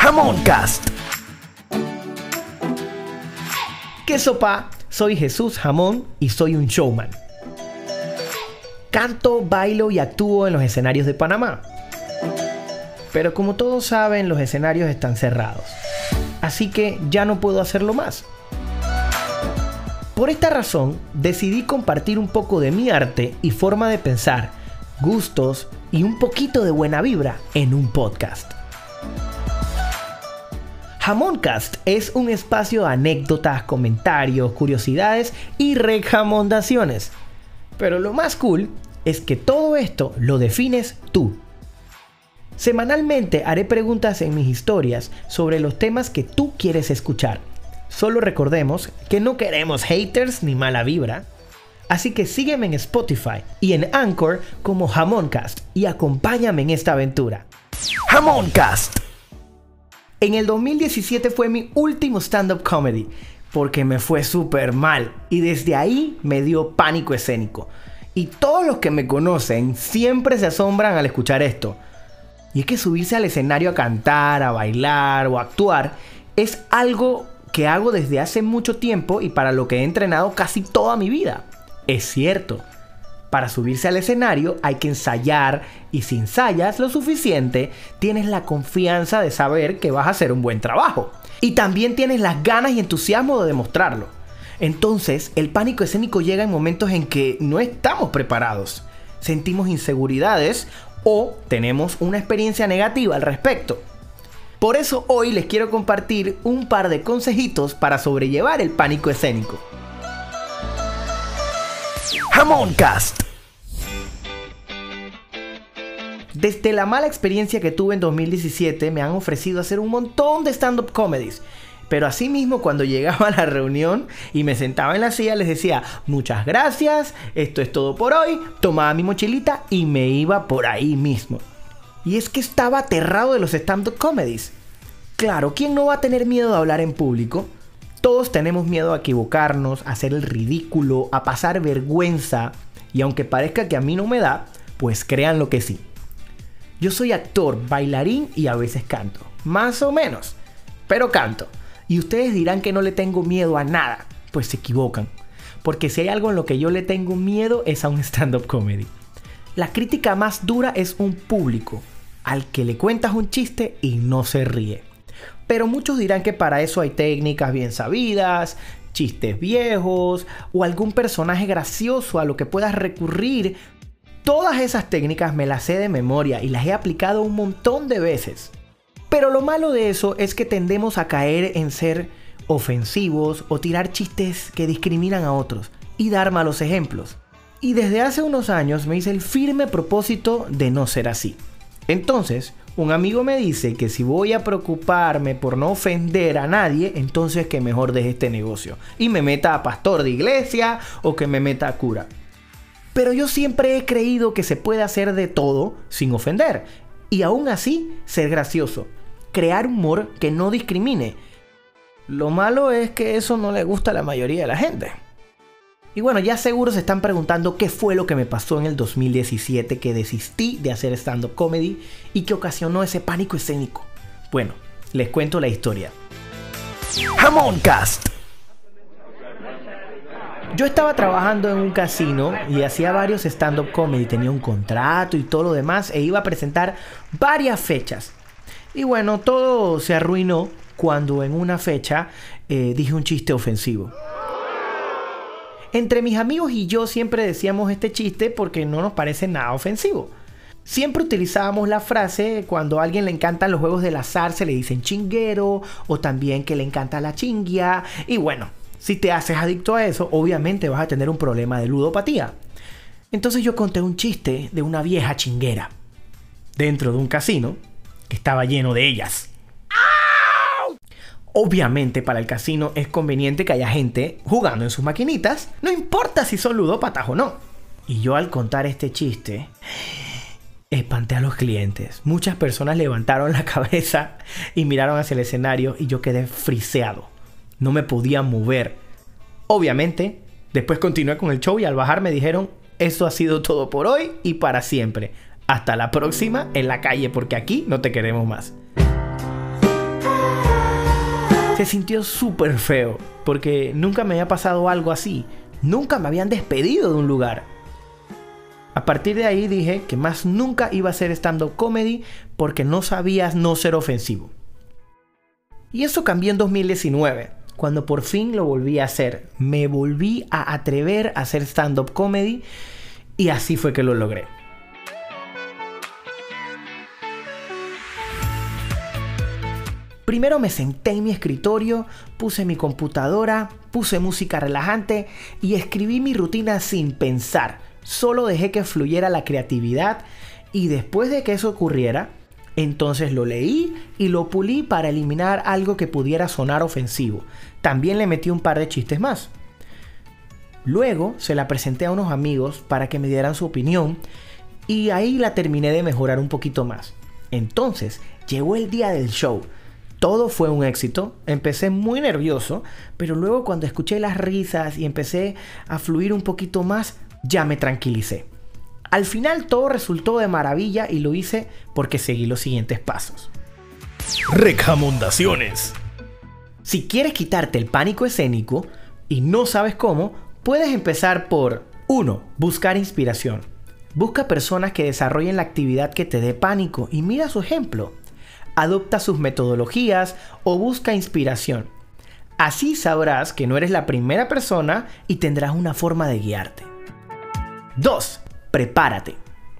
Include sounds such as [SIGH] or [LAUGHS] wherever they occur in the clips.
Jamoncast. ¿Qué sopa? Soy Jesús Jamón y soy un showman. Canto, bailo y actúo en los escenarios de Panamá. Pero como todos saben, los escenarios están cerrados. Así que ya no puedo hacerlo más. Por esta razón, decidí compartir un poco de mi arte y forma de pensar, gustos y un poquito de buena vibra en un podcast. Jamoncast es un espacio de anécdotas, comentarios, curiosidades y rejamondaciones. Pero lo más cool es que todo esto lo defines tú. Semanalmente haré preguntas en mis historias sobre los temas que tú quieres escuchar Solo recordemos que no queremos haters ni mala vibra. Así que sígueme en Spotify y en Anchor como Jamoncast y acompáñame en esta aventura. Jamoncast. En el 2017 fue mi último stand-up comedy porque me fue súper mal y desde ahí me dio pánico escénico. Y todos los que me conocen siempre se asombran al escuchar esto. Y es que subirse al escenario a cantar, a bailar o a actuar es algo que hago desde hace mucho tiempo y para lo que he entrenado casi toda mi vida. Es cierto, para subirse al escenario hay que ensayar y si ensayas lo suficiente, tienes la confianza de saber que vas a hacer un buen trabajo. Y también tienes las ganas y entusiasmo de demostrarlo. Entonces, el pánico escénico llega en momentos en que no estamos preparados. Sentimos inseguridades o tenemos una experiencia negativa al respecto. Por eso hoy les quiero compartir un par de consejitos para sobrellevar el pánico escénico. Desde la mala experiencia que tuve en 2017 me han ofrecido hacer un montón de stand-up comedies. Pero asimismo cuando [LAUGHS] llegaba a la reunión y me sentaba en la silla les decía muchas gracias, esto es todo por hoy, tomaba mi mochilita y me iba por ahí mismo. Y es que estaba aterrado de los stand-up comedies. Claro, ¿quién no va a tener miedo de hablar en público? Todos tenemos miedo a equivocarnos, a hacer el ridículo, a pasar vergüenza. Y aunque parezca que a mí no me da, pues crean lo que sí. Yo soy actor, bailarín y a veces canto. Más o menos. Pero canto. Y ustedes dirán que no le tengo miedo a nada. Pues se equivocan. Porque si hay algo en lo que yo le tengo miedo es a un stand-up comedy. La crítica más dura es un público al que le cuentas un chiste y no se ríe. Pero muchos dirán que para eso hay técnicas bien sabidas, chistes viejos o algún personaje gracioso a lo que puedas recurrir. Todas esas técnicas me las sé de memoria y las he aplicado un montón de veces. Pero lo malo de eso es que tendemos a caer en ser ofensivos o tirar chistes que discriminan a otros y dar malos ejemplos. Y desde hace unos años me hice el firme propósito de no ser así. Entonces, un amigo me dice que si voy a preocuparme por no ofender a nadie, entonces que mejor deje este negocio y me meta a pastor de iglesia o que me meta a cura. Pero yo siempre he creído que se puede hacer de todo sin ofender y aún así ser gracioso, crear humor que no discrimine. Lo malo es que eso no le gusta a la mayoría de la gente. Y bueno, ya seguro se están preguntando qué fue lo que me pasó en el 2017 que desistí de hacer stand-up comedy y que ocasionó ese pánico escénico. Bueno, les cuento la historia. Jamoncast. Yo estaba trabajando en un casino y hacía varios stand-up comedy, tenía un contrato y todo lo demás e iba a presentar varias fechas. Y bueno, todo se arruinó cuando en una fecha eh, dije un chiste ofensivo. Entre mis amigos y yo siempre decíamos este chiste porque no nos parece nada ofensivo. Siempre utilizábamos la frase cuando a alguien le encantan los juegos del azar se le dicen chinguero o también que le encanta la chinguia y bueno, si te haces adicto a eso, obviamente vas a tener un problema de ludopatía. Entonces yo conté un chiste de una vieja chinguera dentro de un casino que estaba lleno de ellas. Obviamente para el casino es conveniente que haya gente jugando en sus maquinitas, no importa si son ludópatas o no. Y yo al contar este chiste, espanté a los clientes. Muchas personas levantaron la [LAUGHS] cabeza y miraron hacia el escenario y yo quedé friseado. No me podía mover. Obviamente, después continué con el show y al bajar me dijeron, eso ha sido todo por hoy y para siempre. Hasta la próxima en la calle porque aquí no te queremos más. Se sintió súper feo, porque nunca me había pasado algo así. Nunca me habían despedido de un lugar. A partir de ahí dije que más nunca iba a hacer stand-up comedy porque no sabías no ser ofensivo. Y eso cambió en 2019, cuando por fin lo volví a hacer. Me volví a atrever a hacer stand-up comedy y así fue que lo logré. Primero me senté en mi escritorio, puse mi computadora, puse música relajante y escribí mi rutina sin pensar. Solo dejé que fluyera la creatividad y después de que eso ocurriera, entonces lo leí y lo pulí para eliminar algo que pudiera sonar ofensivo. También le metí un par de chistes más. Luego se la presenté a unos amigos para que me dieran su opinión y ahí la terminé de mejorar un poquito más. Entonces llegó el día del show todo fue un éxito. Empecé muy nervioso, pero luego cuando escuché las risas y empecé a fluir un poquito más, ya me tranquilicé. Al final todo resultó de maravilla y lo hice porque seguí los siguientes pasos. Recomendaciones. Si quieres quitarte el pánico escénico y no sabes cómo, puedes empezar por 1. Buscar inspiración. Busca personas que desarrollen la actividad que te dé pánico y mira su ejemplo adopta sus metodologías o busca inspiración. Así sabrás que no eres la primera persona y tendrás una forma de guiarte. 2. Prepárate.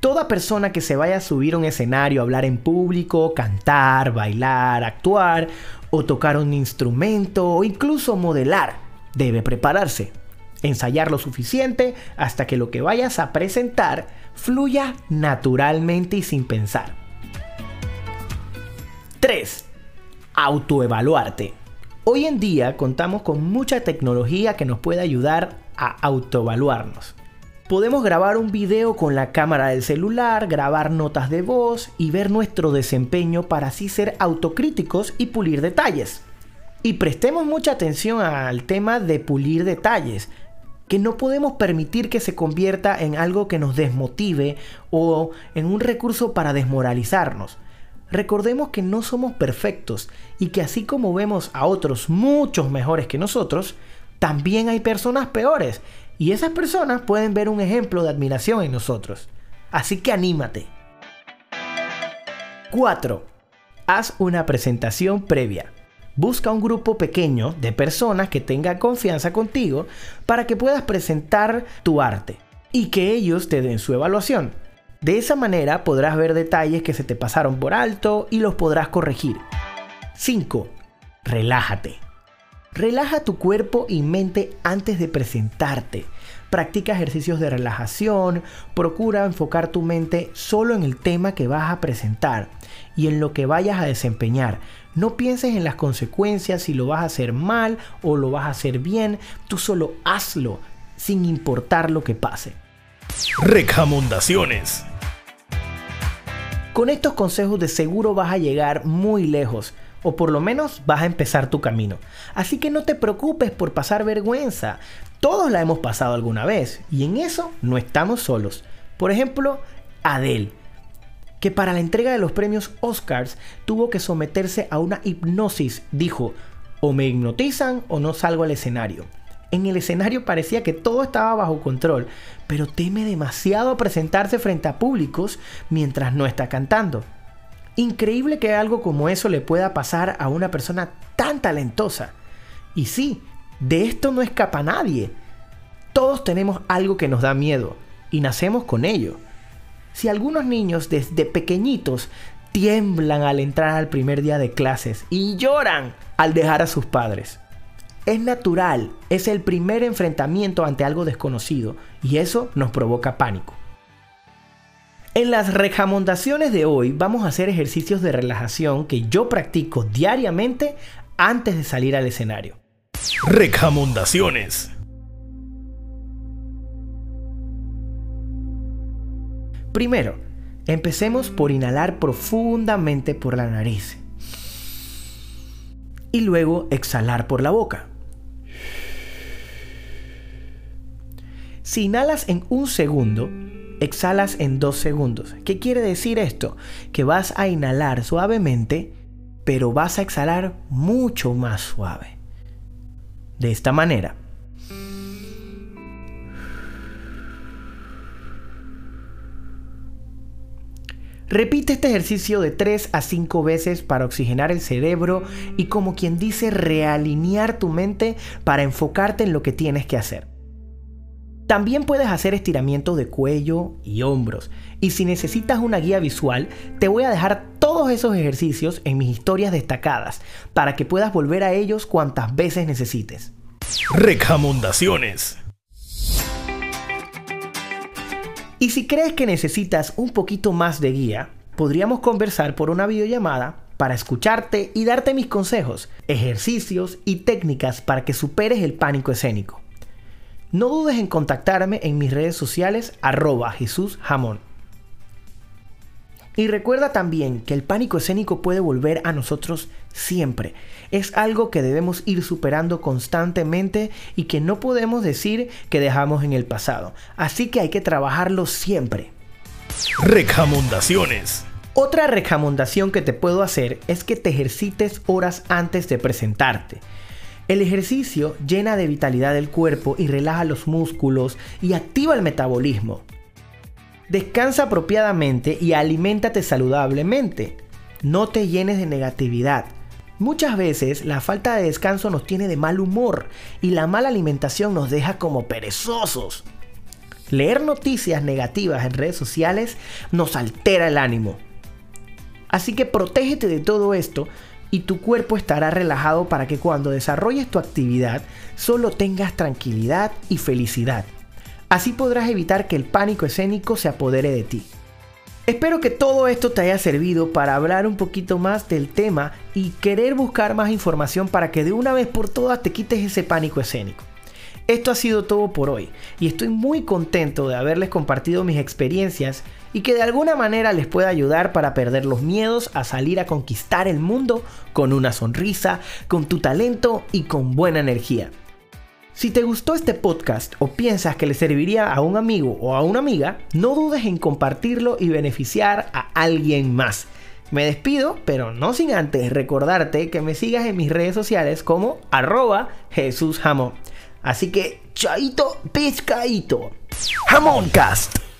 Toda persona que se vaya a subir a un escenario, hablar en público, cantar, bailar, actuar o tocar un instrumento o incluso modelar, debe prepararse. Ensayar lo suficiente hasta que lo que vayas a presentar fluya naturalmente y sin pensar. 3. Autoevaluarte. Hoy en día contamos con mucha tecnología que nos puede ayudar a autoevaluarnos. Podemos grabar un video con la cámara del celular, grabar notas de voz y ver nuestro desempeño para así ser autocríticos y pulir detalles. Y prestemos mucha atención al tema de pulir detalles, que no podemos permitir que se convierta en algo que nos desmotive o en un recurso para desmoralizarnos. Recordemos que no somos perfectos y que así como vemos a otros muchos mejores que nosotros, también hay personas peores y esas personas pueden ver un ejemplo de admiración en nosotros. Así que anímate. 4. Haz una presentación previa. Busca un grupo pequeño de personas que tengan confianza contigo para que puedas presentar tu arte y que ellos te den su evaluación. De esa manera podrás ver detalles que se te pasaron por alto y los podrás corregir. 5. Relájate. Relaja tu cuerpo y mente antes de presentarte. Practica ejercicios de relajación, procura enfocar tu mente solo en el tema que vas a presentar y en lo que vayas a desempeñar. No pienses en las consecuencias si lo vas a hacer mal o lo vas a hacer bien, tú solo hazlo sin importar lo que pase. Recomendaciones. Con estos consejos de seguro vas a llegar muy lejos o por lo menos vas a empezar tu camino. Así que no te preocupes por pasar vergüenza. Todos la hemos pasado alguna vez y en eso no estamos solos. Por ejemplo, Adele, que para la entrega de los premios Oscars tuvo que someterse a una hipnosis. Dijo, o me hipnotizan o no salgo al escenario. En el escenario parecía que todo estaba bajo control, pero teme demasiado presentarse frente a públicos mientras no está cantando. Increíble que algo como eso le pueda pasar a una persona tan talentosa. Y sí, de esto no escapa nadie. Todos tenemos algo que nos da miedo y nacemos con ello. Si algunos niños desde pequeñitos tiemblan al entrar al primer día de clases y lloran al dejar a sus padres, es natural, es el primer enfrentamiento ante algo desconocido y eso nos provoca pánico. En las recomendaciones de hoy vamos a hacer ejercicios de relajación que yo practico diariamente antes de salir al escenario. Recomendaciones. Primero, empecemos por inhalar profundamente por la nariz y luego exhalar por la boca. Si inhalas en un segundo, exhalas en dos segundos. ¿Qué quiere decir esto? Que vas a inhalar suavemente pero vas a exhalar mucho más suave. De esta manera, Repite este ejercicio de 3 a 5 veces para oxigenar el cerebro y como quien dice realinear tu mente para enfocarte en lo que tienes que hacer. También puedes hacer estiramientos de cuello y hombros. Y si necesitas una guía visual, te voy a dejar todos esos ejercicios en mis historias destacadas para que puedas volver a ellos cuantas veces necesites. Recomendaciones. Y si crees que necesitas un poquito más de guía, podríamos conversar por una videollamada para escucharte y darte mis consejos, ejercicios y técnicas para que superes el pánico escénico. No dudes en contactarme en mis redes sociales arroba Jesús Jamón. Y recuerda también que el pánico escénico puede volver a nosotros siempre. Es algo que debemos ir superando constantemente y que no podemos decir que dejamos en el pasado. Así que hay que trabajarlo siempre. Recomendaciones. Otra recomendación que te puedo hacer es que te ejercites horas antes de presentarte. El ejercicio llena de vitalidad el cuerpo y relaja los músculos y activa el metabolismo. Descansa apropiadamente y aliméntate saludablemente. No te llenes de negatividad. Muchas veces la falta de descanso nos tiene de mal humor y la mala alimentación nos deja como perezosos. Leer noticias negativas en redes sociales nos altera el ánimo. Así que protégete de todo esto y tu cuerpo estará relajado para que cuando desarrolles tu actividad solo tengas tranquilidad y felicidad. Así podrás evitar que el pánico escénico se apodere de ti. Espero que todo esto te haya servido para hablar un poquito más del tema y querer buscar más información para que de una vez por todas te quites ese pánico escénico. Esto ha sido todo por hoy y estoy muy contento de haberles compartido mis experiencias y que de alguna manera les pueda ayudar para perder los miedos a salir a conquistar el mundo con una sonrisa, con tu talento y con buena energía. Si te gustó este podcast o piensas que le serviría a un amigo o a una amiga, no dudes en compartirlo y beneficiar a alguien más. Me despido, pero no sin antes recordarte que me sigas en mis redes sociales como arroba Así que, chaito, pescadito. Jamoncast.